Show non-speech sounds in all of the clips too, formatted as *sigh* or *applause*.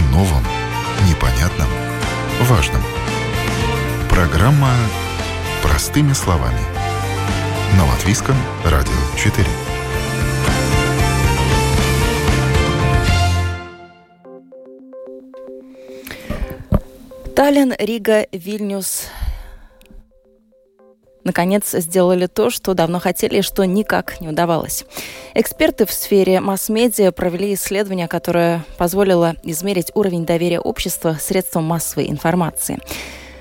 О новом, непонятном, важном. Программа «Простыми словами». На Латвийском радио 4. Таллин, Рига, Вильнюс, наконец сделали то, что давно хотели и что никак не удавалось. Эксперты в сфере масс-медиа провели исследование, которое позволило измерить уровень доверия общества средствам массовой информации.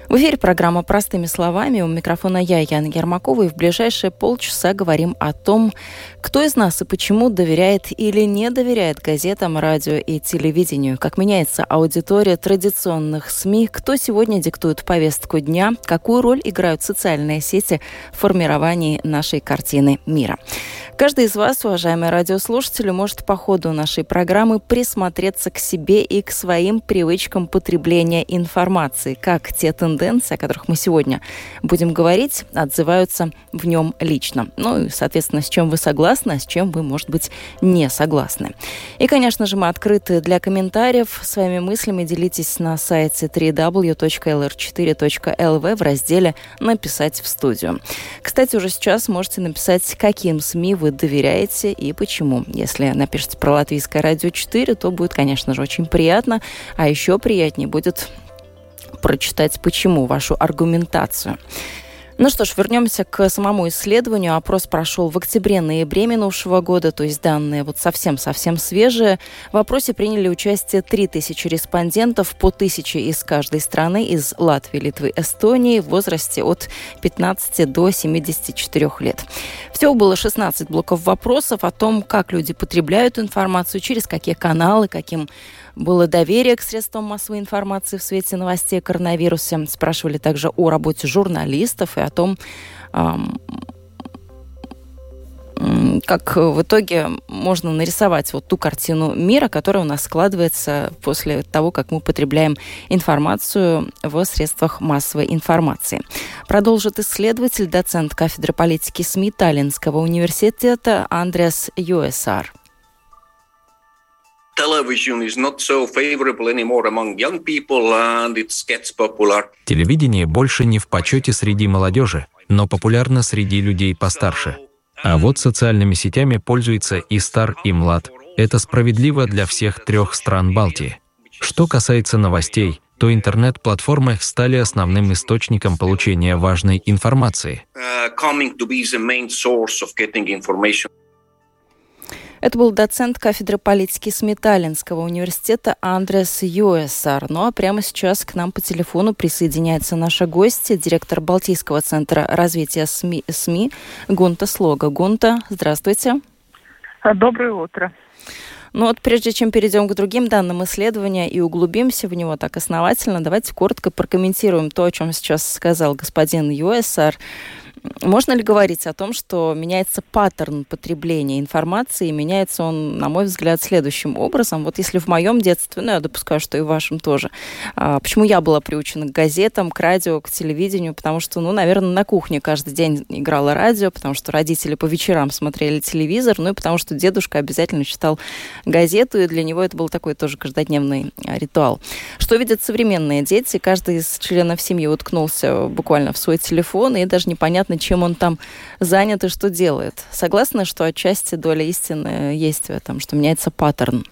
В эфире программа «Простыми словами». У микрофона я, Яна Ермакова, и в ближайшие полчаса говорим о том, кто из нас и почему доверяет или не доверяет газетам, радио и телевидению, как меняется аудитория традиционных СМИ, кто сегодня диктует повестку дня, какую роль играют социальные сети в формировании нашей картины мира. Каждый из вас, уважаемые радиослушатели, может по ходу нашей программы присмотреться к себе и к своим привычкам потребления информации, как те тенденции, о которых мы сегодня будем говорить, отзываются в нем лично. Ну и, соответственно, с чем вы согласны, а с чем вы, может быть, не согласны. И, конечно же, мы открыты для комментариев. Своими мыслями делитесь на сайте www.lr4.lv в разделе «Написать в студию». Кстати, уже сейчас можете написать, каким СМИ вы доверяете и почему. Если напишите про Латвийское радио 4, то будет, конечно же, очень приятно. А еще приятнее будет прочитать, почему, вашу аргументацию. Ну что ж, вернемся к самому исследованию. Опрос прошел в октябре-ноябре минувшего года, то есть данные вот совсем-совсем свежие. В опросе приняли участие 3000 респондентов, по 1000 из каждой страны, из Латвии, Литвы, Эстонии, в возрасте от 15 до 74 лет. Всего было 16 блоков вопросов о том, как люди потребляют информацию, через какие каналы, каким было доверие к средствам массовой информации в свете новостей о коронавирусе. Спрашивали также о работе журналистов и о том, как в итоге можно нарисовать вот ту картину мира, которая у нас складывается после того, как мы потребляем информацию в средствах массовой информации. Продолжит исследователь, доцент кафедры политики СМИ Таллинского университета Андреас Юэсар Телевидение больше не в почете среди молодежи, но популярно среди людей постарше. А вот социальными сетями пользуется и стар, и млад. Это справедливо для всех трех стран Балтии. Что касается новостей, то интернет-платформы стали основным источником получения важной информации. Это был доцент кафедры политики СМИ Таллинского университета Андрес Юэсар. Ну а прямо сейчас к нам по телефону присоединяется наша гостья, директор Балтийского центра развития СМИ, СМИ Гунта Слога. Гунта, здравствуйте. Доброе утро. Ну вот прежде чем перейдем к другим данным исследования и углубимся в него так основательно, давайте коротко прокомментируем то, о чем сейчас сказал господин ЮСР. Можно ли говорить о том, что меняется паттерн потребления информации, и меняется он, на мой взгляд, следующим образом? Вот если в моем детстве, ну, я допускаю, что и в вашем тоже, а, почему я была приучена к газетам, к радио, к телевидению? Потому что, ну, наверное, на кухне каждый день играло радио, потому что родители по вечерам смотрели телевизор, ну и потому что дедушка обязательно читал газету, и для него это был такой тоже каждодневный а, ритуал. Что видят современные дети? Каждый из членов семьи уткнулся буквально в свой телефон, и даже непонятно, непонятно, чем он там занят и что делает. Согласна, что отчасти доля истины есть в этом, что меняется паттерн?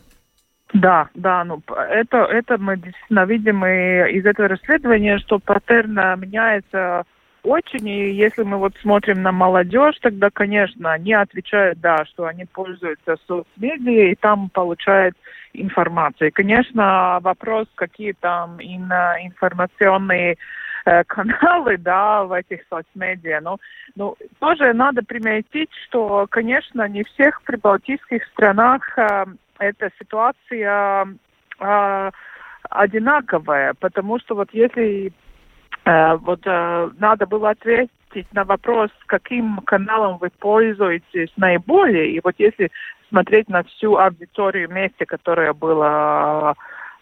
Да, да, ну это, это мы действительно видим и из этого расследования, что паттерн меняется очень, и если мы вот смотрим на молодежь, тогда, конечно, они отвечают, да, что они пользуются соцмедиа и там получают информацию. И, конечно, вопрос, какие там информационные Э, *laughs* каналы, да, в этих соцмедиа. Но, ну, тоже надо приметить, что, конечно, не всех прибалтийских странах э, эта ситуация э, одинаковая, потому что вот если э, вот э, надо было ответить на вопрос, каким каналом вы пользуетесь наиболее, и вот если смотреть на всю аудиторию вместе, которая была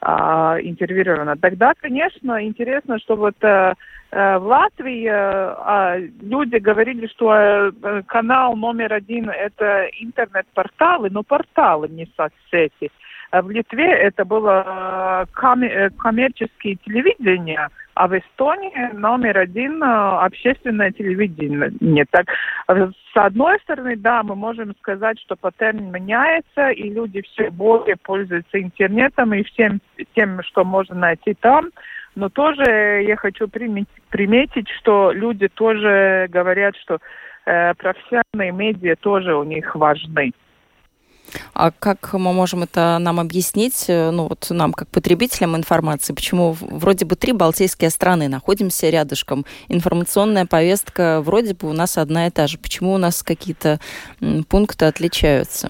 а, интервьюирована. Тогда, конечно, интересно, что вот э в Латвии э, люди говорили, что э, канал номер один это интернет-порталы, но порталы, не соцсети. в Литве это было коммерческое телевидение, а в Эстонии номер один общественное телевидение. Так, с одной стороны, да, мы можем сказать, что паттерн меняется, и люди все более пользуются интернетом и всем тем, что можно найти там. Но тоже я хочу приметить, что люди тоже говорят, что э, профессиональные медиа тоже у них важны. А как мы можем это нам объяснить, э, ну вот нам как потребителям информации, почему вроде бы три балтийские страны находимся рядышком, информационная повестка вроде бы у нас одна и та же, почему у нас какие-то пункты отличаются?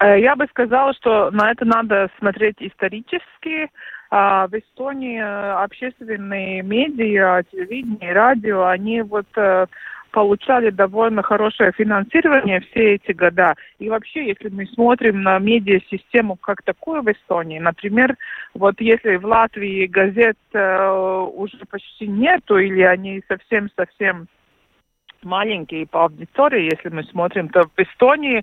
Э, я бы сказала, что на это надо смотреть исторически, а в Эстонии э, общественные медиа, телевидение, радио, они вот получали довольно хорошее финансирование все эти года. И вообще, если мы смотрим на медиасистему как такую в Эстонии, например, вот если в Латвии газет э, уже почти нету или они совсем-совсем маленькие по аудитории, если мы смотрим, то в Эстонии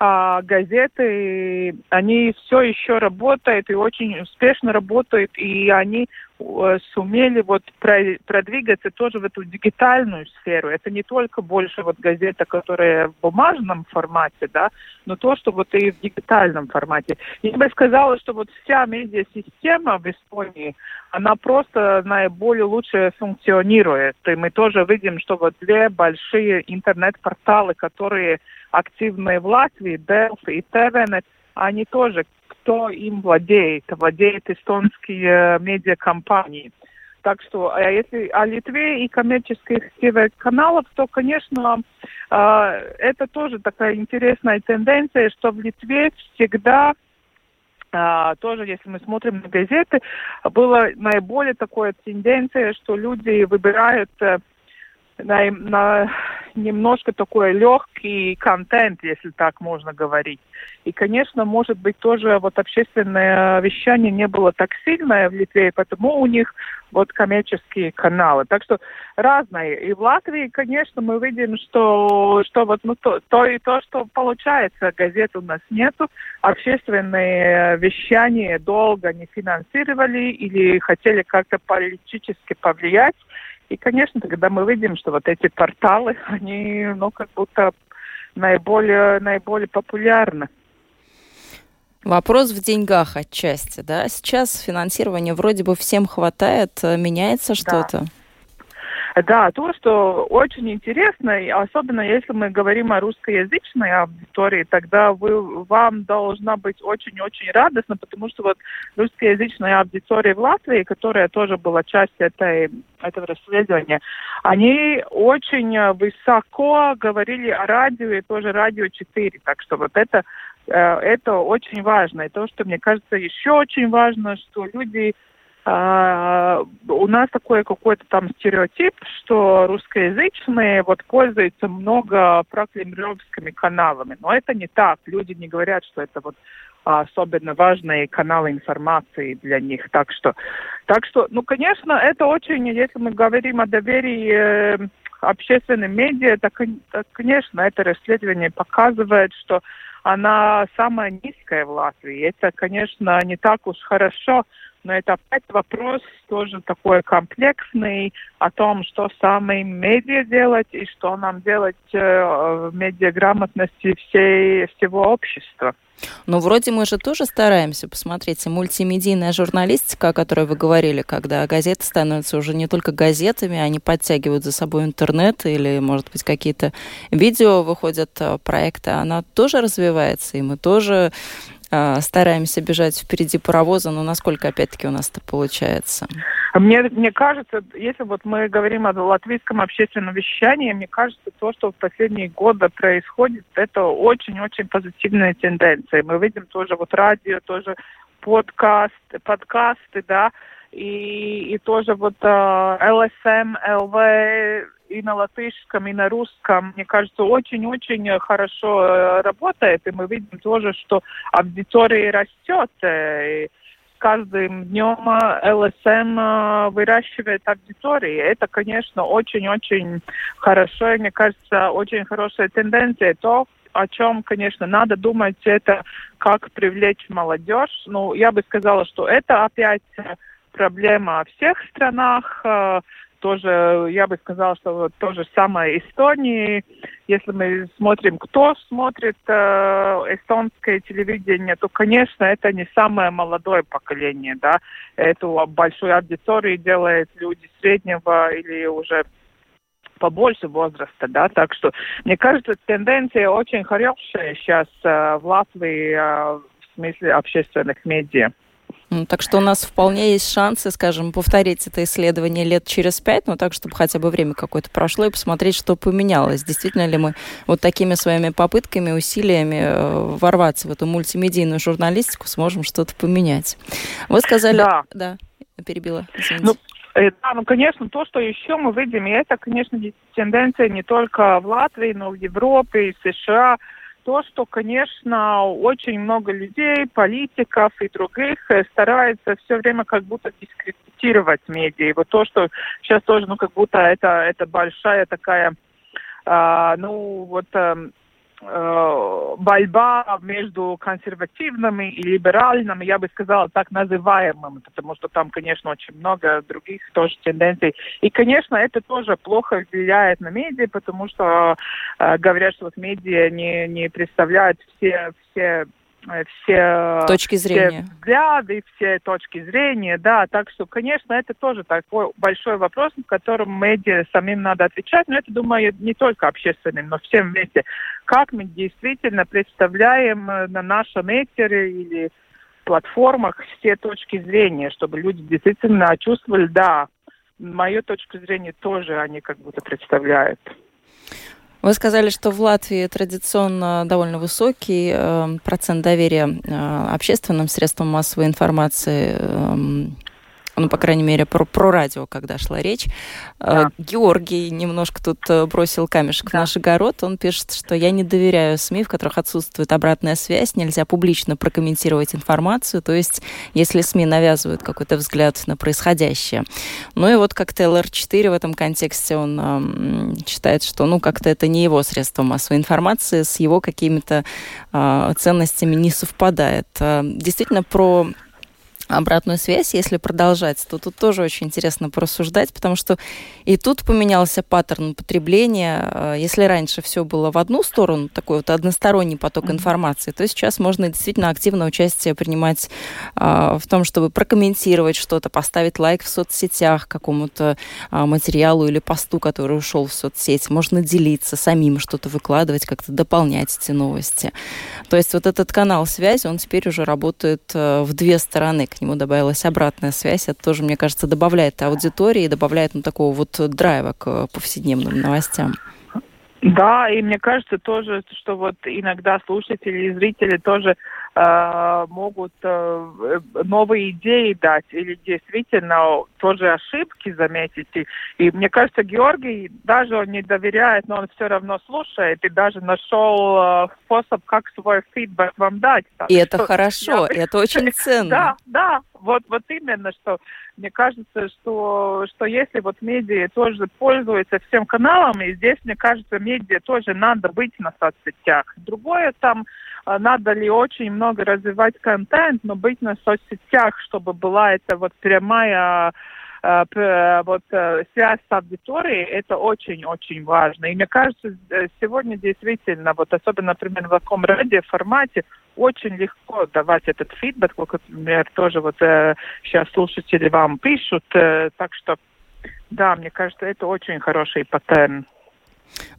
а, газеты, они все еще работают и очень успешно работают, и они э, сумели вот продвигаться тоже в эту дигитальную сферу. Это не только больше вот газета, которая в бумажном формате, да, но то, что вот и в дигитальном формате. Я бы сказала, что вот вся медиасистема в Эстонии, она просто наиболее лучше функционирует. И мы тоже видим, что вот две большие интернет-порталы, которые активные в Латвии, Delphi и TVNet, они тоже, кто им владеет, владеет эстонские э, медиакомпании. Так что, а если о Литве и коммерческих ТВ-каналов, то, конечно, э, это тоже такая интересная тенденция, что в Литве всегда а, тоже, если мы смотрим на газеты, была наиболее такая тенденция, что люди выбирают э, на, на немножко такой легкий контент, если так можно говорить. И, конечно, может быть, тоже вот общественное вещание не было так сильное в Литве, потому у них вот коммерческие каналы. Так что разные. И в Латвии, конечно, мы видим, что, что вот ну, то, то и то, что получается. Газет у нас нету. Общественные вещания долго не финансировали или хотели как-то политически повлиять. И, конечно, тогда мы видим, что вот эти порталы, *laughs* они, ну, как будто наиболее, наиболее популярны. Вопрос в деньгах отчасти, да? Сейчас финансирования вроде бы всем хватает, меняется что-то? Да. Да, то, что очень интересно, особенно если мы говорим о русскоязычной аудитории, тогда вы, вам должна быть очень-очень радостно, потому что вот русскоязычная аудитория в Латвии, которая тоже была частью этой, этого расследования, они очень высоко говорили о радио и тоже радио 4. Так что вот это, э, это очень важно. И то, что мне кажется еще очень важно, что люди у нас такой какой-то там стереотип, что русскоязычные вот пользуются много прокремлевскими каналами. Но это не так. Люди не говорят, что это вот особенно важные каналы информации для них. Так что, так что, ну, конечно, это очень, если мы говорим о доверии э, общественным медиа, так, так, конечно, это расследование показывает, что она самая низкая в Латвии. Это, конечно, не так уж хорошо, но это опять вопрос тоже такой комплексный о том, что самой медиа делать и что нам делать э, в медиаграмотности всей, всего общества. Ну, вроде мы же тоже стараемся. Посмотрите, мультимедийная журналистика, о которой вы говорили, когда газеты становятся уже не только газетами, они подтягивают за собой интернет или, может быть, какие-то видео выходят э, проекты, она тоже развивается, и мы тоже стараемся бежать впереди паровоза, но насколько, опять-таки, у нас это получается? Мне, мне кажется, если вот мы говорим о латвийском общественном вещании, мне кажется, то, что в последние годы происходит, это очень-очень позитивная тенденция. Мы видим тоже вот радио, тоже подкаст, подкасты, да, и, и тоже вот э, ЛСМ, ЛВ и на латышском, и на русском, мне кажется, очень-очень хорошо э, работает, и мы видим тоже, что аудитория растет, э, и каждым днем э, ЛСМ выращивает аудитории. Это, конечно, очень-очень хорошо, и мне кажется, очень хорошая тенденция. То, о чем, конечно, надо думать, это как привлечь молодежь. Ну, я бы сказала, что это опять проблема во всех странах. Э, тоже, я бы сказала, что вот то же самое Эстонии. Если мы смотрим, кто смотрит э, эстонское телевидение, то, конечно, это не самое молодое поколение, да. Эту большую аудиторию делают люди среднего или уже побольше возраста, да, так что мне кажется, тенденция очень хорошая сейчас э, в Латвии э, в смысле общественных медиа. Ну, так что у нас вполне есть шансы, скажем, повторить это исследование лет через пять, но так, чтобы хотя бы время какое-то прошло и посмотреть, что поменялось. Действительно ли мы вот такими своими попытками, усилиями э, ворваться в эту мультимедийную журналистику сможем что-то поменять. Вы сказали... Да. Да, перебила, извините. Ну, э, да, ну, конечно, то, что еще мы видим, и это, конечно, тенденция не только в Латвии, но и в Европе, и в США, то, что, конечно, очень много людей, политиков и других э, стараются все время как будто дискредитировать медиа. И вот то, что сейчас тоже, ну, как будто это, это большая такая, а, ну, вот... Э, борьба между консервативными и либеральными, я бы сказала, так называемыми, потому что там, конечно, очень много других тоже тенденций. И, конечно, это тоже плохо влияет на медиа, потому что э, говорят, что вот медиа не, не представляют все, все Э, все точки зрения. Все взгляды, все точки зрения, да, так что, конечно, это тоже такой большой вопрос, на котором медиа самим надо отвечать, но это, думаю, не только общественным, но всем вместе. Как мы действительно представляем э, на нашем этере или платформах все точки зрения, чтобы люди действительно чувствовали, да, мою точку зрения тоже они как будто представляют. Вы сказали, что в Латвии традиционно довольно высокий э, процент доверия э, общественным средствам массовой информации. Э, ну, по крайней мере, про, про радио, когда шла речь. Э, да. Георгий немножко тут э, бросил камешек да. в наш огород. Он пишет, что я не доверяю СМИ, в которых отсутствует обратная связь, нельзя публично прокомментировать информацию, то есть если СМИ навязывают какой-то взгляд на происходящее. Ну и вот как-то ЛР4 в этом контексте, он э, считает, что ну как-то это не его средство массовой информации, с его какими-то э, ценностями не совпадает. Э, действительно, про обратную связь, если продолжать, то тут тоже очень интересно порассуждать, потому что и тут поменялся паттерн потребления. Э, если раньше все было в одну сторону, такой вот односторонний поток информации, то сейчас можно действительно активно участие принимать а, в том, чтобы прокомментировать что-то, поставить лайк в соцсетях какому-то а, материалу или посту, который ушел в соцсеть. Можно делиться самим, что-то выкладывать, как-то дополнять эти новости. То есть вот этот канал связи, он теперь уже работает в две стороны к нему добавилась обратная связь. Это тоже, мне кажется, добавляет аудитории, добавляет ну, такого вот драйва к повседневным новостям. Да, и мне кажется тоже, что вот иногда слушатели и зрители тоже э, могут э, новые идеи дать или действительно тоже ошибки заметить. И, и мне кажется, Георгий даже он не доверяет, но он все равно слушает и даже нашел э, способ, как свой фидбэк вам дать. И это хорошо, я... это очень *laughs* ценно. Да, да, вот, вот именно, что мне кажется, что, что если вот медиа тоже пользуется всем каналом, и здесь, мне кажется, медиа тоже надо быть на соцсетях. Другое там, а, надо ли очень много развивать контент, но быть на соцсетях, чтобы была эта вот прямая вот э, связь с аудиторией, это очень-очень важно. И мне кажется, э, сегодня действительно, вот особенно, например, в таком радиоформате, очень легко давать этот фидбэк, как, например, тоже вот сейчас слушатели вам пишут, так что, да, мне кажется, это очень хороший паттерн.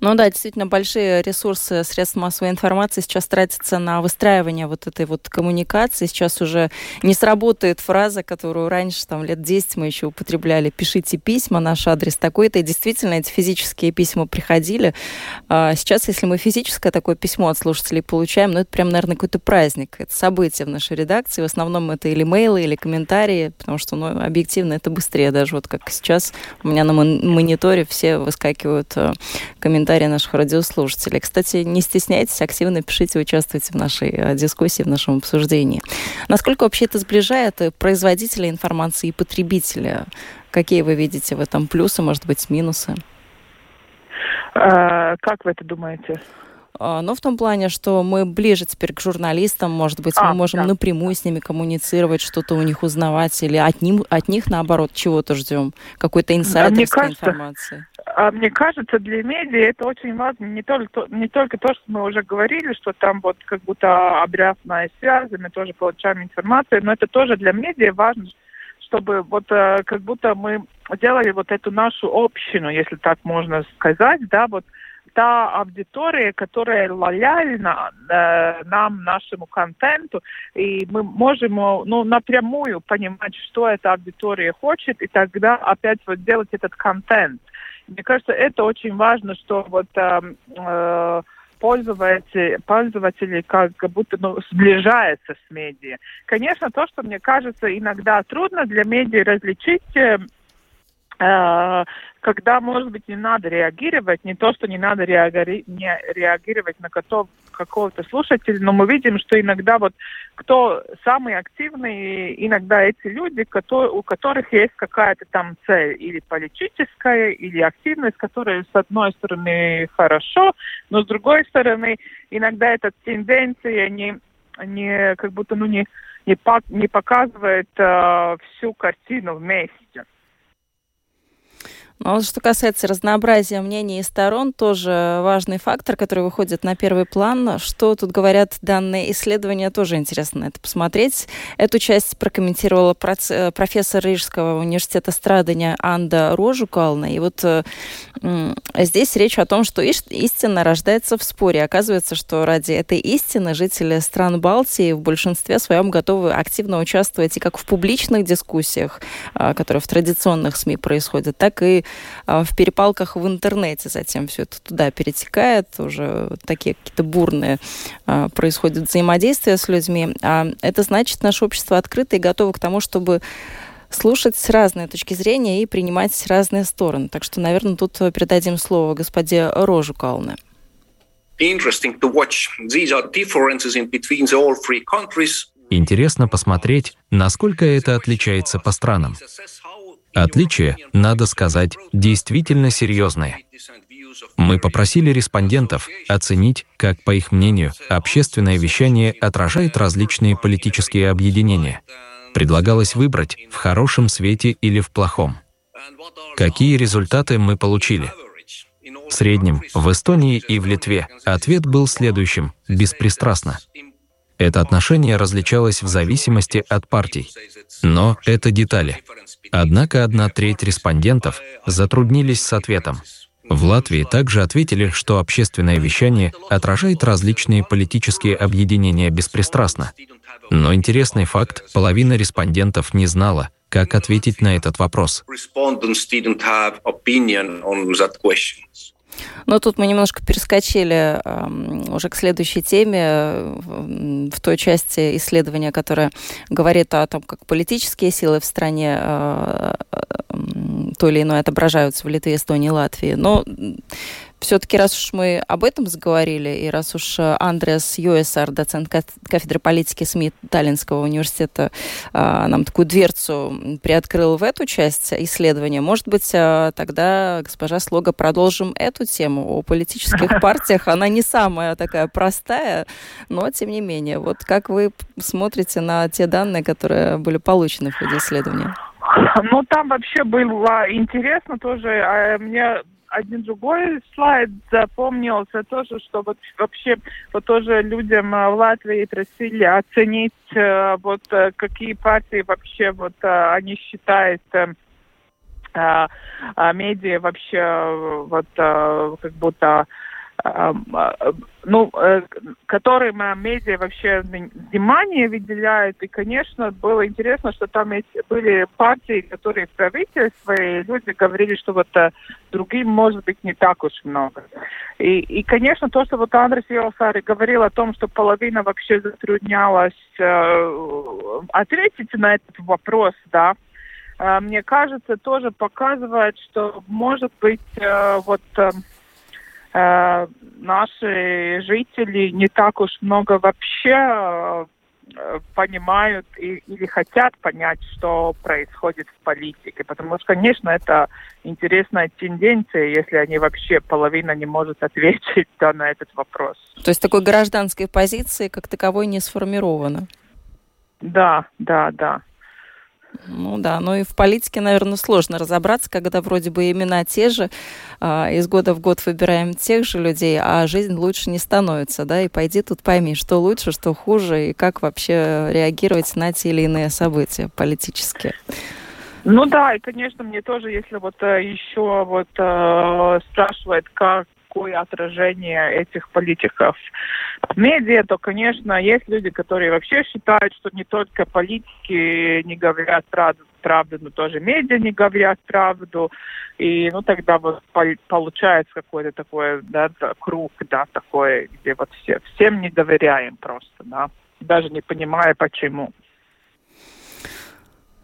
Ну да, действительно, большие ресурсы средств массовой информации сейчас тратятся на выстраивание вот этой вот коммуникации. Сейчас уже не сработает фраза, которую раньше, там, лет 10 мы еще употребляли. Пишите письма, наш адрес такой-то. И действительно, эти физические письма приходили. А сейчас, если мы физическое такое письмо от слушателей получаем, ну это прям, наверное, какой-то праздник. Это событие в нашей редакции. В основном это или мейлы, или комментарии, потому что, ну, объективно это быстрее. Даже вот как сейчас у меня на мониторе все выскакивают э, комментарии наших радиослушателей. Кстати, не стесняйтесь, активно пишите, участвуйте в нашей э, дискуссии, в нашем обсуждении. Насколько вообще это сближает производителя информации и потребителя? Какие вы видите в этом плюсы, может быть, минусы? А, как вы это думаете? а, но в том плане, что мы ближе теперь к журналистам, может быть, а, мы можем да. напрямую с ними коммуницировать, что-то у них узнавать, или от, ним, от них, наоборот, чего-то ждем, какой-то инсайдерской кажется, информации. А мне кажется, для медиа это очень важно не только, не только то, что мы уже говорили, что там вот как будто обрядная связь, мы тоже получаем информацию, но это тоже для медиа важно, чтобы вот э, как будто мы делали вот эту нашу общину, если так можно сказать, да, вот та аудитория, которая лояльна э, нам, нашему контенту, и мы можем ну, напрямую понимать, что эта аудитория хочет, и тогда опять вот делать этот контент. Мне кажется, это очень важно, что вот э, э, пользователи, пользователи как будто ну, сближаются с медиа. Конечно, то, что мне кажется иногда трудно для медиа различить, э, э когда, может быть, не надо реагировать, не то, что не надо реаги- не реагировать на какого-то слушателя, но мы видим, что иногда вот кто самый активный, иногда эти люди, у которых есть какая-то там цель, или политическая, или активность, которая с одной стороны хорошо, но с другой стороны иногда эта тенденция не, не как будто ну не не, по, не показывает э, всю картину вместе. Но что касается разнообразия мнений и сторон, тоже важный фактор, который выходит на первый план. Что тут говорят данные исследования, тоже интересно это посмотреть. Эту часть прокомментировала профессор Рижского университета страдания Анда Рожукална. И вот э, здесь речь о том, что истина рождается в споре. Оказывается, что ради этой истины жители стран Балтии в большинстве своем готовы активно участвовать и как в публичных дискуссиях, э, которые в традиционных СМИ происходят, так и а, в перепалках в интернете затем все это туда перетекает, уже такие какие-то бурные а, происходят взаимодействия с людьми. А это значит, наше общество открыто и готово к тому, чтобы слушать разные точки зрения и принимать разные стороны. Так что, наверное, тут передадим слово господе Рожу Калне. Интересно посмотреть, насколько это отличается по странам. Отличия, надо сказать, действительно серьезные. Мы попросили респондентов оценить, как, по их мнению, общественное вещание отражает различные политические объединения. Предлагалось выбрать в хорошем свете или в плохом. Какие результаты мы получили? В среднем в Эстонии и в Литве ответ был следующим — беспристрастно. Это отношение различалось в зависимости от партий. Но это детали. Однако одна треть респондентов затруднились с ответом. В Латвии также ответили, что общественное вещание отражает различные политические объединения беспристрастно. Но интересный факт, половина респондентов не знала, как ответить на этот вопрос. Но тут мы немножко перескочили э, уже к следующей теме, в той части исследования, которая говорит о том, как политические силы в стране э, э, то или иное отображаются в Литве, Эстонии, Латвии. Но все-таки, раз уж мы об этом заговорили, и раз уж э, Андреас Юэсар, доцент кафедры политики СМИ Таллинского университета, э, нам такую дверцу приоткрыл в эту часть исследования, может быть, э, тогда, госпожа Слога, продолжим эту тему о политических *laughs* партиях. Она не самая такая простая, но тем не менее. Вот как вы смотрите на те данные, которые были получены в ходе исследования? Ну, там вообще было интересно тоже. А мне один другой слайд запомнился тоже, что вот вообще вот тоже людям э, в Латвии просили оценить э, вот э, какие партии вообще вот они считают медиа вообще вот как будто ну, э, которым медиа вообще внимание выделяют. И, конечно, было интересно, что там были партии, которые в правительстве, и люди говорили, что вот э, другим, может быть, не так уж много. И, и конечно, то, что вот Андрес Йосари говорил о том, что половина вообще затруднялась э, ответить на этот вопрос, да, э, мне кажется, тоже показывает, что, может быть, вот... Э, Э, наши жители не так уж много вообще понимают и, или хотят понять, что происходит в политике. Потому что, конечно, это интересная тенденция, если они вообще половина не может ответить да, на этот вопрос. То есть такой гражданской позиции как таковой не сформировано? Да, да, да. Ну да, ну и в политике, наверное, сложно разобраться, когда вроде бы имена те же, а, из года в год выбираем тех же людей, а жизнь лучше не становится, да, и пойди тут пойми, что лучше, что хуже, и как вообще реагировать на те или иные события политические. Ну да, и, конечно, мне тоже, если вот э, еще вот э, спрашивает, как какое отражение этих политиков в медиа, то, конечно, есть люди, которые вообще считают, что не только политики не говорят правду, правду, но тоже медиа не говорят правду. И, ну, тогда вот получается какой-то такой, да, круг, да, такой, где вот все, всем не доверяем просто, да, даже не понимая почему.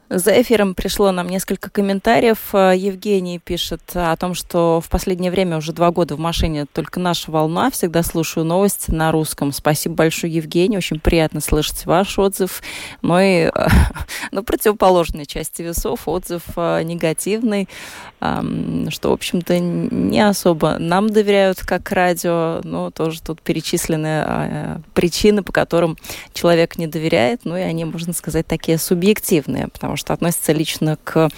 За эфиром пришло нам несколько комментариев. Э, Евгений пишет о том, что в последнее время уже два года в машине только наша волна. Всегда слушаю новости на русском. Спасибо большое, Евгений. Очень приятно слышать ваш отзыв. Но и на *laughs* ну, противоположной части весов отзыв э, негативный, что, в общем-то, не особо нам доверяют как радио. Но тоже тут перечислены э, причины, по которым человек не доверяет. Ну и они, можно сказать, такие субъективные, потому потому что относится лично к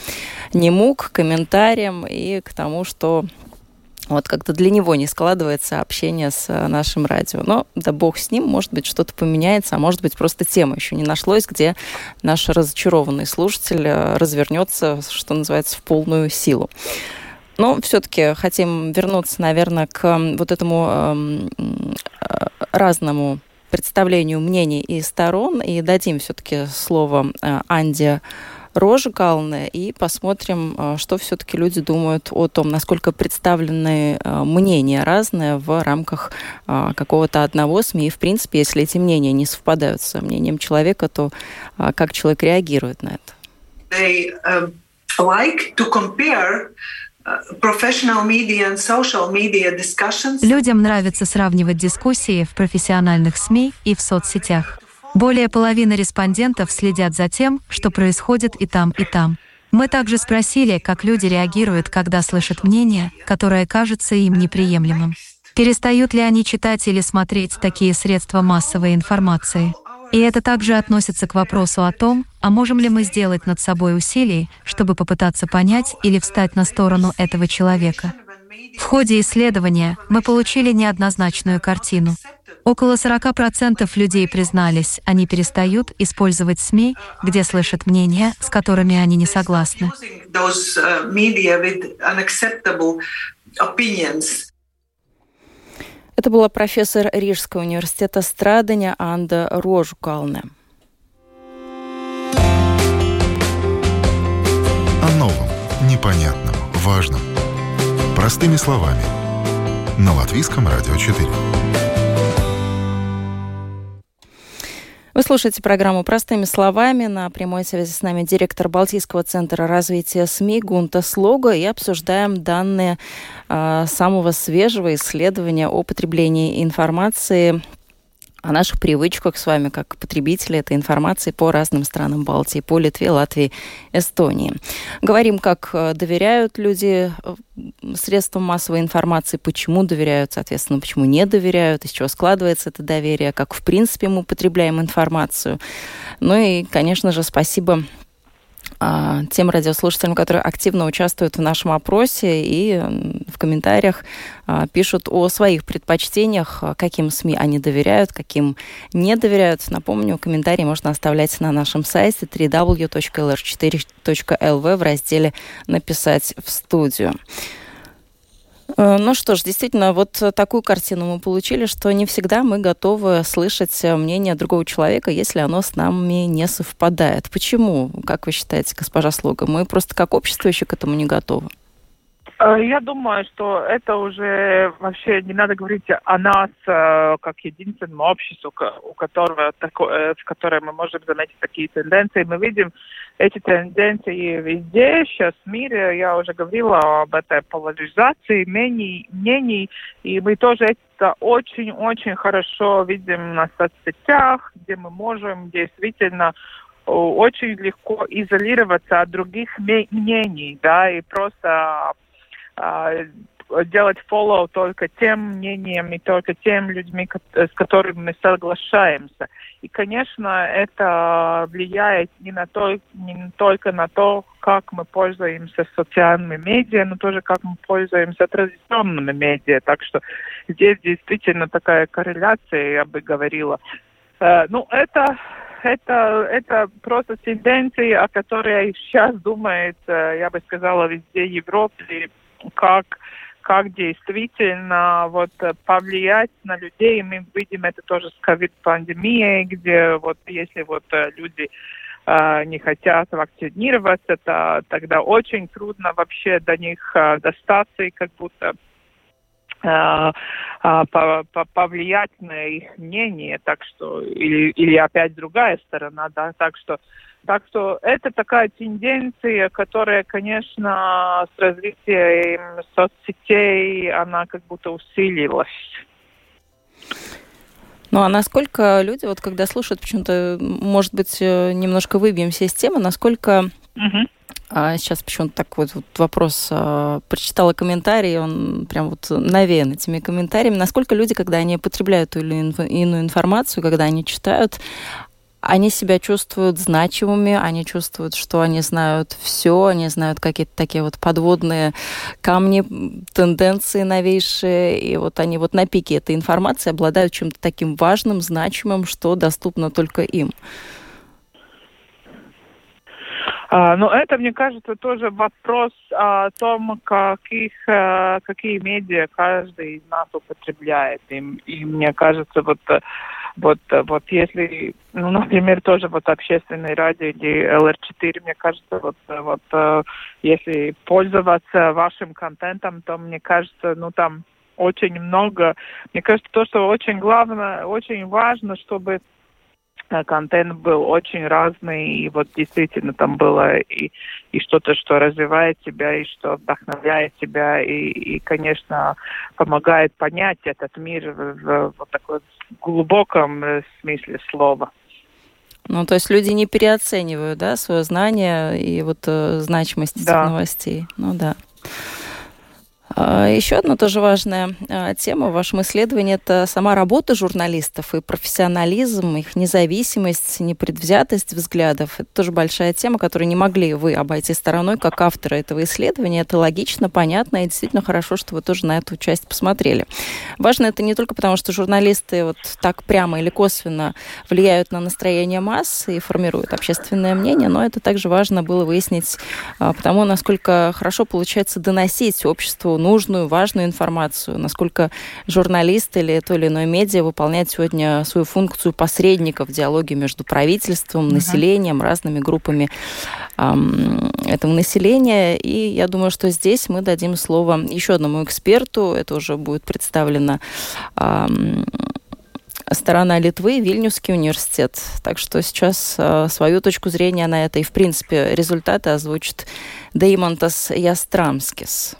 нему, к комментариям и к тому, что вот как-то для него не складывается общение с э, нашим радио. Но да бог с ним, может быть, что-то поменяется, а может быть, просто тема еще не нашлось, где наш разочарованный слушатель э, развернется, что называется, в полную силу. Но все-таки хотим вернуться, наверное, к вот этому эм, э, разному представлению мнений и сторон, и дадим все-таки слово э, Анде Рожгалне и посмотрим, э, что все-таки люди думают о том, насколько представлены э, мнения разные в рамках какого-то одного СМИ. И, в принципе, если эти мнения не совпадают с мнением человека, то как человек реагирует на это? They, uh, like to compare Людям нравится сравнивать дискуссии в профессиональных СМИ и в соцсетях. Более половины респондентов следят за тем, что происходит и там, и там. Мы также спросили, как люди реагируют, когда слышат мнение, которое кажется им неприемлемым. Перестают ли они читать или смотреть такие средства массовой информации? И это также относится к вопросу о том, а можем ли мы сделать над собой усилий, чтобы попытаться понять или встать на сторону этого человека. В ходе исследования мы получили неоднозначную картину. Около 40% людей признались, они перестают использовать СМИ, где слышат мнения, с которыми они не согласны. Это была профессор Рижского университета Страдания Анда Рожукалне. О новом, непонятном, важном. Простыми словами. На Латвийском радио 4. Вы слушаете программу «Простыми словами». На прямой связи с нами директор Балтийского центра развития СМИ Гунта Слога и обсуждаем данные э, самого свежего исследования о потреблении информации о наших привычках с вами, как потребители этой информации по разным странам Балтии, по Литве, Латвии, Эстонии. Говорим, как э, доверяют люди э, средствам массовой информации, почему доверяют, соответственно, почему не доверяют, из чего складывается это доверие, как, в принципе, мы употребляем информацию. Ну и, конечно же, спасибо тем радиослушателям, которые активно участвуют в нашем опросе и в комментариях а, пишут о своих предпочтениях, каким СМИ они доверяют, каким не доверяют. Напомню, комментарии можно оставлять на нашем сайте www.lr4.lv в разделе «Написать в студию». Э, ну что ж, действительно, вот такую картину мы получили, что не всегда мы готовы слышать мнение другого человека, если оно с нами не совпадает. Почему, как вы считаете, госпожа Слуга? Мы просто как общество еще к этому не готовы. Э, я думаю, что это уже вообще не надо говорить о нас э, как единственном обществе, у которого, в котором мы можем заметить такие тенденции. Мы видим эти тенденции везде, сейчас в мире. Я уже говорила об этой поляризации мнений, мнений и мы тоже это очень-очень хорошо видим на соцсетях, где мы можем действительно очень легко изолироваться от других мнений, да, и просто а, делать follow только тем мнением и только тем людьми, с которыми мы соглашаемся. И, конечно, это влияет не, на то, не только на то, как мы пользуемся социальными медиа, но тоже как мы пользуемся традиционными медиа. Так что здесь действительно такая корреляция, я бы говорила. Э, ну, это это, это просто тенденции, о которой сейчас думает, я бы сказала, везде Европе, как как действительно вот повлиять на людей. Мы видим это тоже с ковид-пандемией, где вот если вот люди э, не хотят вакцинироваться, то тогда очень трудно вообще до них э, достаться и как будто э, повлиять на их мнение, так что или или опять другая сторона, да, так что так что это такая тенденция, которая, конечно, с развитием соцсетей, она как будто усилилась. Ну а насколько люди, вот когда слушают, почему-то, может быть, э, немножко выбьемся из темы, насколько угу. А сейчас почему-то так вот, вот вопрос. А, прочитала комментарий, он прям вот навеян этими комментариями. Насколько люди, когда они потребляют ту или иную информацию, когда они читают, они себя чувствуют значимыми, они чувствуют, что они знают все, они знают какие-то такие вот подводные камни, тенденции новейшие, и вот они вот на пике этой информации обладают чем-то таким важным, значимым, что доступно только им. А, но это, мне кажется, тоже вопрос о том, каких, э, какие медиа каждый из нас употребляет. И, и мне кажется, вот вот, вот если, ну, например, тоже вот общественное радио или ЛР4, мне кажется, вот, вот э, если пользоваться вашим контентом, то мне кажется, ну, там очень много. Мне кажется, то, что очень главное, очень важно, чтобы Э, контент был очень разный, и вот действительно там было и, и что-то, что развивает тебя, и что вдохновляет тебя, и, и конечно, помогает понять этот мир в, в вот таком глубоком э, смысле слова. Ну, то есть люди не переоценивают, да, свое знание и вот э, значимость да. этих новостей. Ну да. А, Еще одна тоже важная а, тема в вашем исследовании – это сама работа журналистов и профессионализм, их независимость, непредвзятость взглядов. Это тоже большая тема, которую не могли вы обойти стороной как авторы этого исследования. Это логично, понятно, и действительно хорошо, что вы тоже на эту часть посмотрели. Важно это не только потому, что журналисты вот так прямо или косвенно влияют на настроение масс и формируют общественное мнение, но это также важно было выяснить а, потому, насколько хорошо получается доносить обществу нужную, важную информацию, насколько журналист или то или иное медиа выполняет сегодня свою функцию посредника в диалоге между правительством, населением, разными группами эм, этого населения. И я думаю, что здесь мы дадим слово еще одному эксперту. Это уже будет представлено эм, сторона Литвы, Вильнюсский университет. Так что сейчас э, свою точку зрения на это и, в принципе, результаты озвучит Деймонтас Ястрамскис.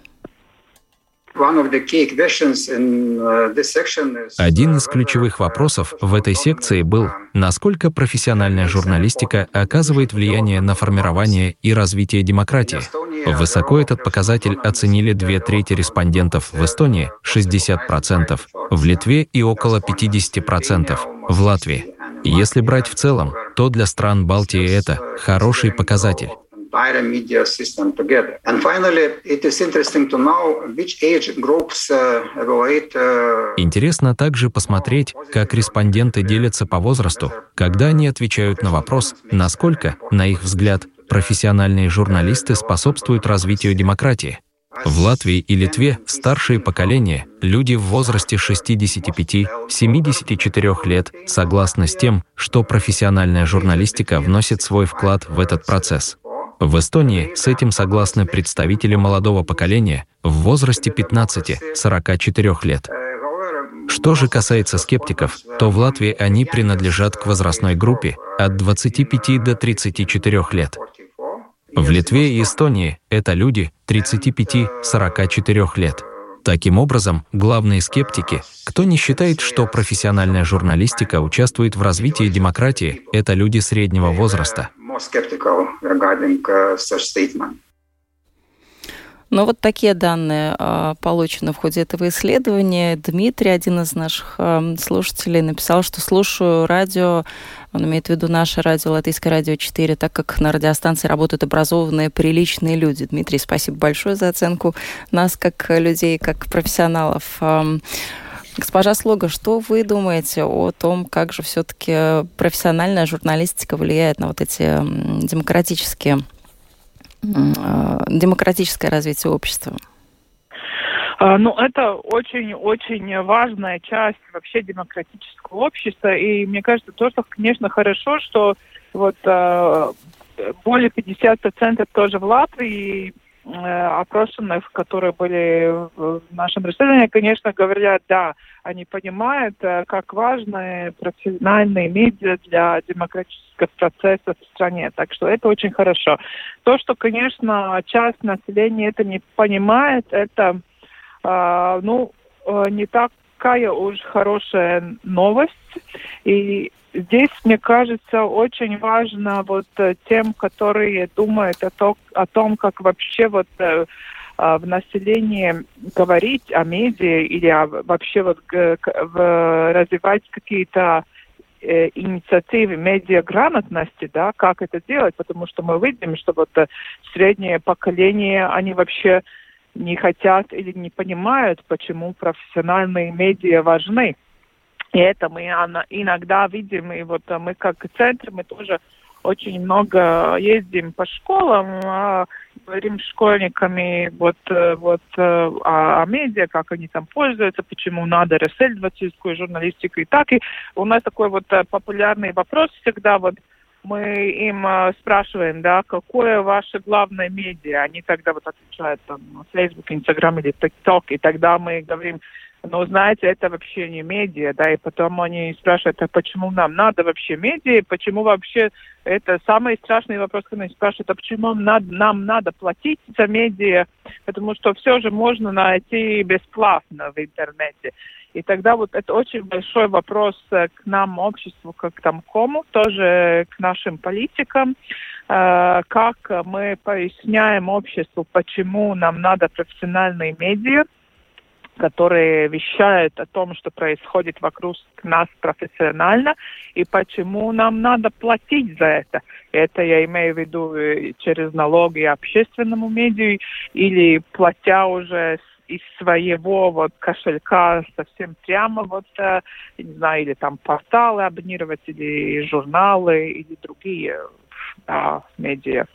Один из ключевых вопросов в этой секции был, насколько профессиональная журналистика оказывает влияние на формирование и развитие демократии. Высоко этот показатель оценили две трети респондентов в Эстонии, 60%, в Литве и около 50% в Латвии. Если брать в целом, то для стран Балтии это хороший показатель entire media system together. And finally, it is interesting to know which age groups uh, evaluate. Uh, Интересно также посмотреть, как респонденты делятся по возрасту, когда они отвечают на вопрос, насколько, на их взгляд, профессиональные журналисты способствуют развитию демократии. В Латвии и Литве старшее поколение, люди в возрасте 65-74 лет, согласны с тем, что профессиональная журналистика вносит свой вклад в этот процесс. В Эстонии с этим согласны представители молодого поколения в возрасте 15-44 лет. Что же касается скептиков, то в Латвии они принадлежат к возрастной группе от 25 до 34 лет. В Литве и Эстонии это люди 35-44 лет. Таким образом, главные скептики, кто не считает, что профессиональная журналистика участвует в развитии демократии, это люди среднего возраста. Но вот такие данные э, получены в ходе этого исследования. Дмитрий, один из наших э, слушателей, написал, что слушаю радио, он имеет в виду наше радио, Латвийское радио 4, так как на радиостанции работают образованные, приличные люди. Дмитрий, спасибо большое за оценку нас как людей, как профессионалов. Госпожа Слога, что вы думаете о том, как же все-таки профессиональная журналистика влияет на вот эти демократические Э, демократическое развитие общества? А, ну, это очень-очень важная часть вообще демократического общества. И мне кажется, то, что, конечно, хорошо, что вот э, более 50% тоже в Латвии опрошенных, которые были в нашем расследовании, конечно, говорят, да, они понимают, э, как важны профессиональные медиа для демократического процесса в стране. Так что это очень хорошо. То, что, конечно, часть населения это не понимает, это, э, ну, не такая уж хорошая новость. И здесь, мне кажется, очень важно вот э, тем, которые думают о, то, о том, как вообще вот э, а, в населении говорить о медиа или о, вообще вот в, развивать какие-то э, инициативы медиаграмотности, да, как это делать, потому что мы видим, что вот э, среднее поколение, они вообще не хотят или не понимают, почему профессиональные медиа важны. И это мы иногда видим, и вот мы как центр, мы тоже очень много ездим по школам, говорим с школьниками вот, вот о, о медиа, как они там пользуются, почему надо расследовательскую журналистику и так. И у нас такой вот популярный вопрос всегда, вот мы им спрашиваем, да, какое ваше главное медиа, они тогда вот отвечают там Facebook, Instagram или TikTok, и тогда мы говорим, но, знаете, это вообще не медиа, да, и потом они спрашивают, а почему нам надо вообще медиа, почему вообще, это самый страшный вопрос, когда они спрашивают, а почему нам нам надо платить за медиа, потому что все же можно найти бесплатно в интернете. И тогда вот это очень большой вопрос э, к нам, обществу, как к тамкому, тоже к нашим политикам, э, как мы поясняем обществу, почему нам надо профессиональные медиа, которые вещают о том, что происходит вокруг нас профессионально, и почему нам надо платить за это. Это я имею в виду э, через налоги общественному медиа или платя уже из своего вот кошелька совсем прямо вот, э, не знаю, или там порталы абонировать, или журналы, или другие да, медиа.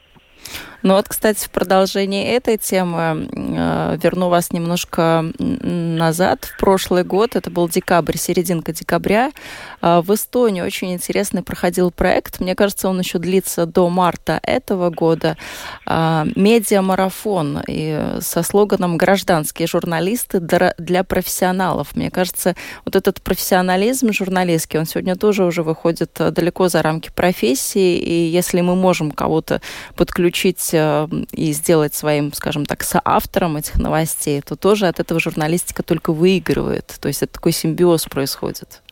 Ну вот, кстати, в продолжении этой темы э, верну вас немножко назад, в прошлый год, это был декабрь, серединка декабря, э, в Эстонии очень интересный проходил проект, мне кажется, он еще длится до марта этого года, э, медиамарафон и со слоганом «Гражданские журналисты для профессионалов». Мне кажется, вот этот профессионализм журналистский, он сегодня тоже уже выходит далеко за рамки профессии, и если мы можем кого-то подключить Э, и сделать своим, скажем так, соавтором этих новостей, то тоже от этого журналистика только выигрывает. То есть это такой симбиоз происходит.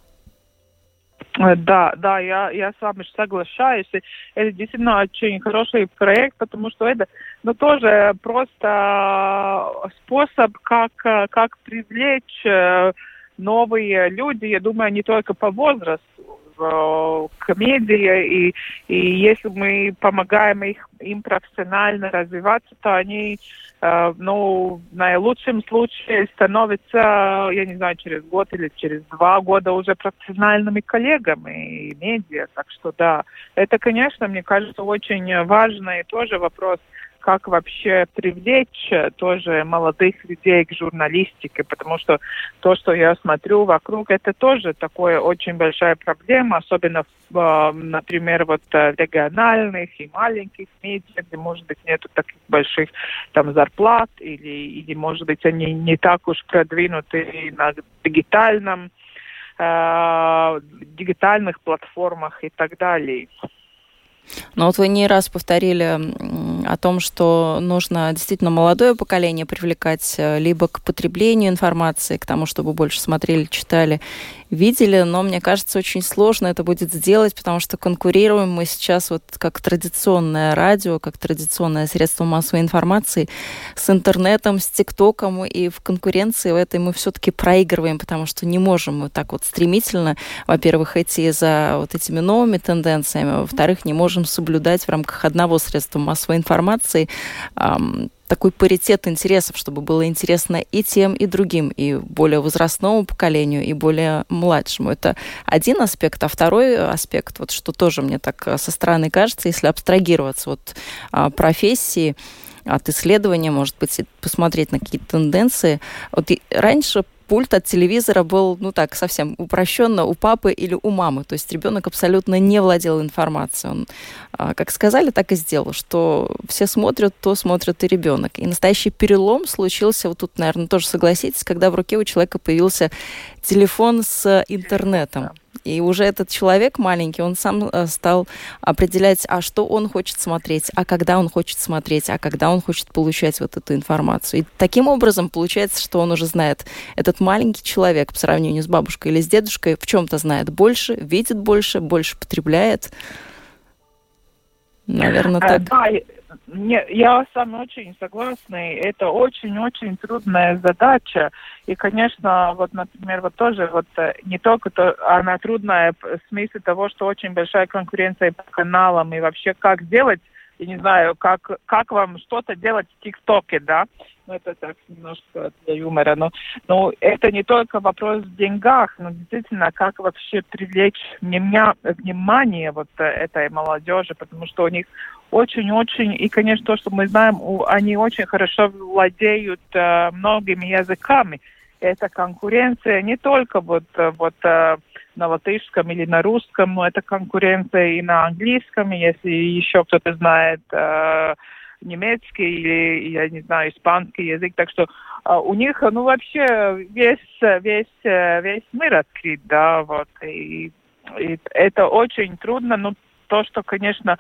Э, да, да, я, я с вами соглашаюсь. Это действительно очень хороший проект, потому что это ну, тоже просто способ, как, как привлечь э, новые люди, я думаю, не только по возрасту, к медиа, и, и если мы помогаем их, им профессионально развиваться, то они, э, ну, в наилучшем случае становятся, я не знаю, через год или через два года уже профессиональными коллегами и медиа. Так что да, это, конечно, мне кажется, очень важный тоже вопрос – как вообще привлечь э, тоже молодых людей к журналистике, потому что то, что я смотрю вокруг, это тоже такая очень большая проблема, особенно, в, например, вот э, региональных и маленьких медиа, где, может быть, нету таких больших там зарплат или, или может быть, они не так уж продвинуты на дигитальном э, дигитальных платформах и так далее. Но вот вы не раз повторили о том, что нужно действительно молодое поколение привлекать э, либо к потреблению информации, к тому, чтобы больше смотрели, читали, видели, но мне кажется, очень сложно это будет сделать, потому что конкурируем мы сейчас вот как традиционное радио, как традиционное средство массовой информации с интернетом, с ТикТоком, и в конкуренции в этой мы все-таки проигрываем, потому что не можем мы так вот стремительно, во-первых, идти за вот этими новыми тенденциями, во-вторых, не можем соблюдать в рамках одного средства массовой информации такой паритет интересов, чтобы было интересно и тем, и другим, и более возрастному поколению, и более младшему. Это один аспект, а второй аспект, вот что тоже мне так э, со стороны кажется, если абстрагироваться от а, профессии, от исследования, может быть, посмотреть на какие-то тенденции. Вот раньше пульт от телевизора был, ну так, совсем упрощенно у папы или у мамы. То есть ребенок абсолютно не владел информацией. Он, а, как сказали, так и сделал, что все смотрят, то смотрит и ребенок. И настоящий перелом случился, вот тут, наверное, тоже согласитесь, когда в руке у человека появился телефон с интернетом. И уже этот человек маленький, он сам э, стал определять, а что он хочет смотреть, а когда он хочет смотреть, а когда он хочет получать вот эту информацию. И таким образом получается, что он уже знает, этот маленький человек по сравнению с бабушкой или с дедушкой в чем-то знает больше, видит больше, больше потребляет. Наверное, э, так. Да, я с вами очень согласна. Это очень-очень трудная задача. И, конечно, вот, например, вот тоже вот э, не только то, она трудная в смысле того, что очень большая конкуренция по каналам и вообще как сделать я не знаю, как, как вам что-то делать в ТикТоке, да? Ну, это так немножко для юмора. Но, но это не только вопрос в деньгах, но действительно, как вообще привлечь внимание вот этой молодежи, потому что у них очень-очень, и, конечно, то, что мы знаем, они очень хорошо владеют э, многими языками. Это конкуренция не только вот, э, вот э, на латышском или на русском, но это конкуренция и на английском, если еще кто-то знает э, немецкий или, я не знаю, испанский язык. Так что у них, ну, вообще весь, весь, весь мир открыт, да, вот. И, и это очень трудно, но то, что, конечно,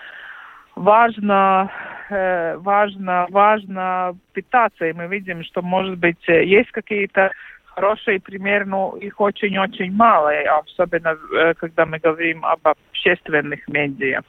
важно, э, важно, важно питаться, и мы видим, что, может быть, есть какие-то хороший пример, но их очень-очень мало, особенно э, когда мы говорим об общественных медиа.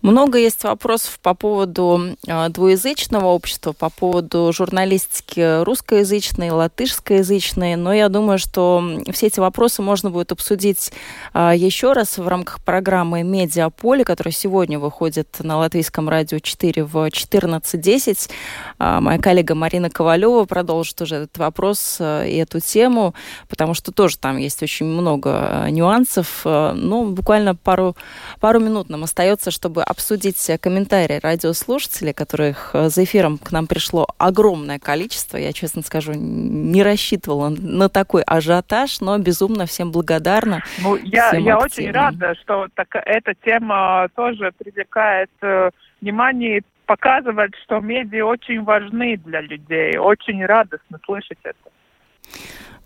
Много есть вопросов по поводу э, двуязычного общества, по поводу журналистики русскоязычной, латышскоязычной, но я думаю, что все эти вопросы можно будет обсудить э, еще раз в рамках программы «Медиаполе», которая сегодня выходит на Латвийском радио 4 в 14.10. Э, моя коллега Марина Ковалева продолжит уже этот вопрос и эту тему, потому что тоже там есть очень много нюансов. Э, ну, буквально пару, пару минут нам остается, чтобы обсудить комментарии радиослушателей, которых э, за эфиром к нам пришло огромное количество. Я, честно скажу, не рассчитывала на такой ажиотаж, но безумно всем благодарна. Ну, я, я очень рада, что так, эта тема тоже привлекает э, внимание показывает, что медиа очень важны для людей. Очень радостно слышать это.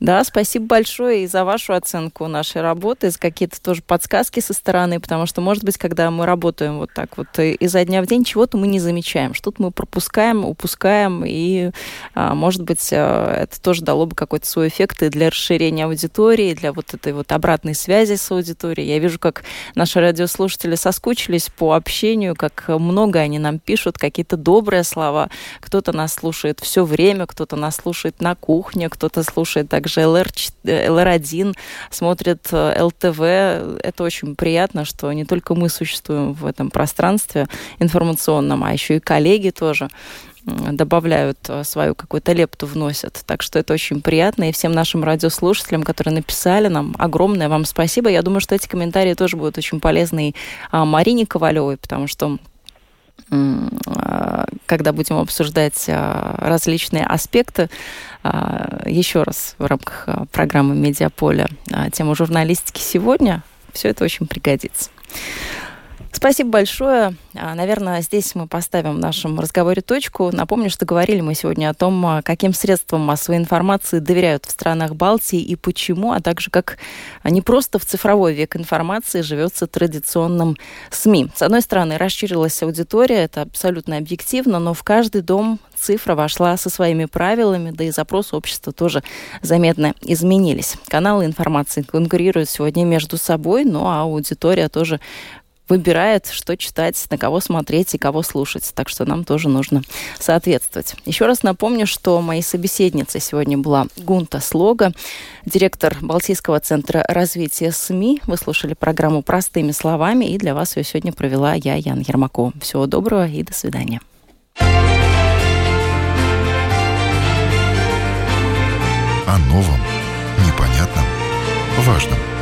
Да, спасибо большое и за вашу оценку нашей работы, за какие-то тоже подсказки со стороны, потому что, может быть, когда мы работаем вот так вот изо дня в день, чего-то мы не замечаем, что-то мы пропускаем, упускаем, и, а, может быть, а, это тоже дало бы какой-то свой эффект и для расширения аудитории, для вот этой вот обратной связи с аудиторией. Я вижу, как наши радиослушатели соскучились по общению, как много они нам пишут, какие-то добрые слова. Кто-то нас слушает все время, кто-то нас слушает на кухне, кто-то слушает также также ЛР, ЛР1, смотрит э, ЛТВ. Это очень приятно, что не только мы существуем в этом пространстве информационном, а еще и коллеги тоже добавляют э, свою какую-то лепту, вносят. Так что это очень приятно. И всем нашим радиослушателям, которые написали нам, огромное вам спасибо. Я думаю, что эти комментарии тоже будут очень полезны и а, Марине Ковалевой, потому что когда будем обсуждать а, различные аспекты, а, еще раз в рамках программы «Медиаполя» тему журналистики сегодня, все это очень пригодится. Спасибо большое. А, наверное, здесь мы поставим в нашем разговоре точку. Напомню, что говорили мы сегодня о том, а, каким средствам массовой информации доверяют в странах Балтии и почему, а также как не просто в цифровой век информации живется традиционным СМИ. С одной стороны, расширилась аудитория, это абсолютно объективно, но в каждый дом цифра вошла со своими правилами, да и запросы общества тоже заметно изменились. Каналы информации конкурируют сегодня между собой, но аудитория тоже выбирает, что читать, на кого смотреть и кого слушать. Так что нам тоже нужно соответствовать. Еще раз напомню, что моей собеседницей сегодня была Гунта Слога, директор Балтийского центра развития СМИ. Вы слушали программу «Простыми словами», и для вас ее сегодня провела я, Ян Ермакова. Всего доброго и до свидания. О новом, непонятном, важном –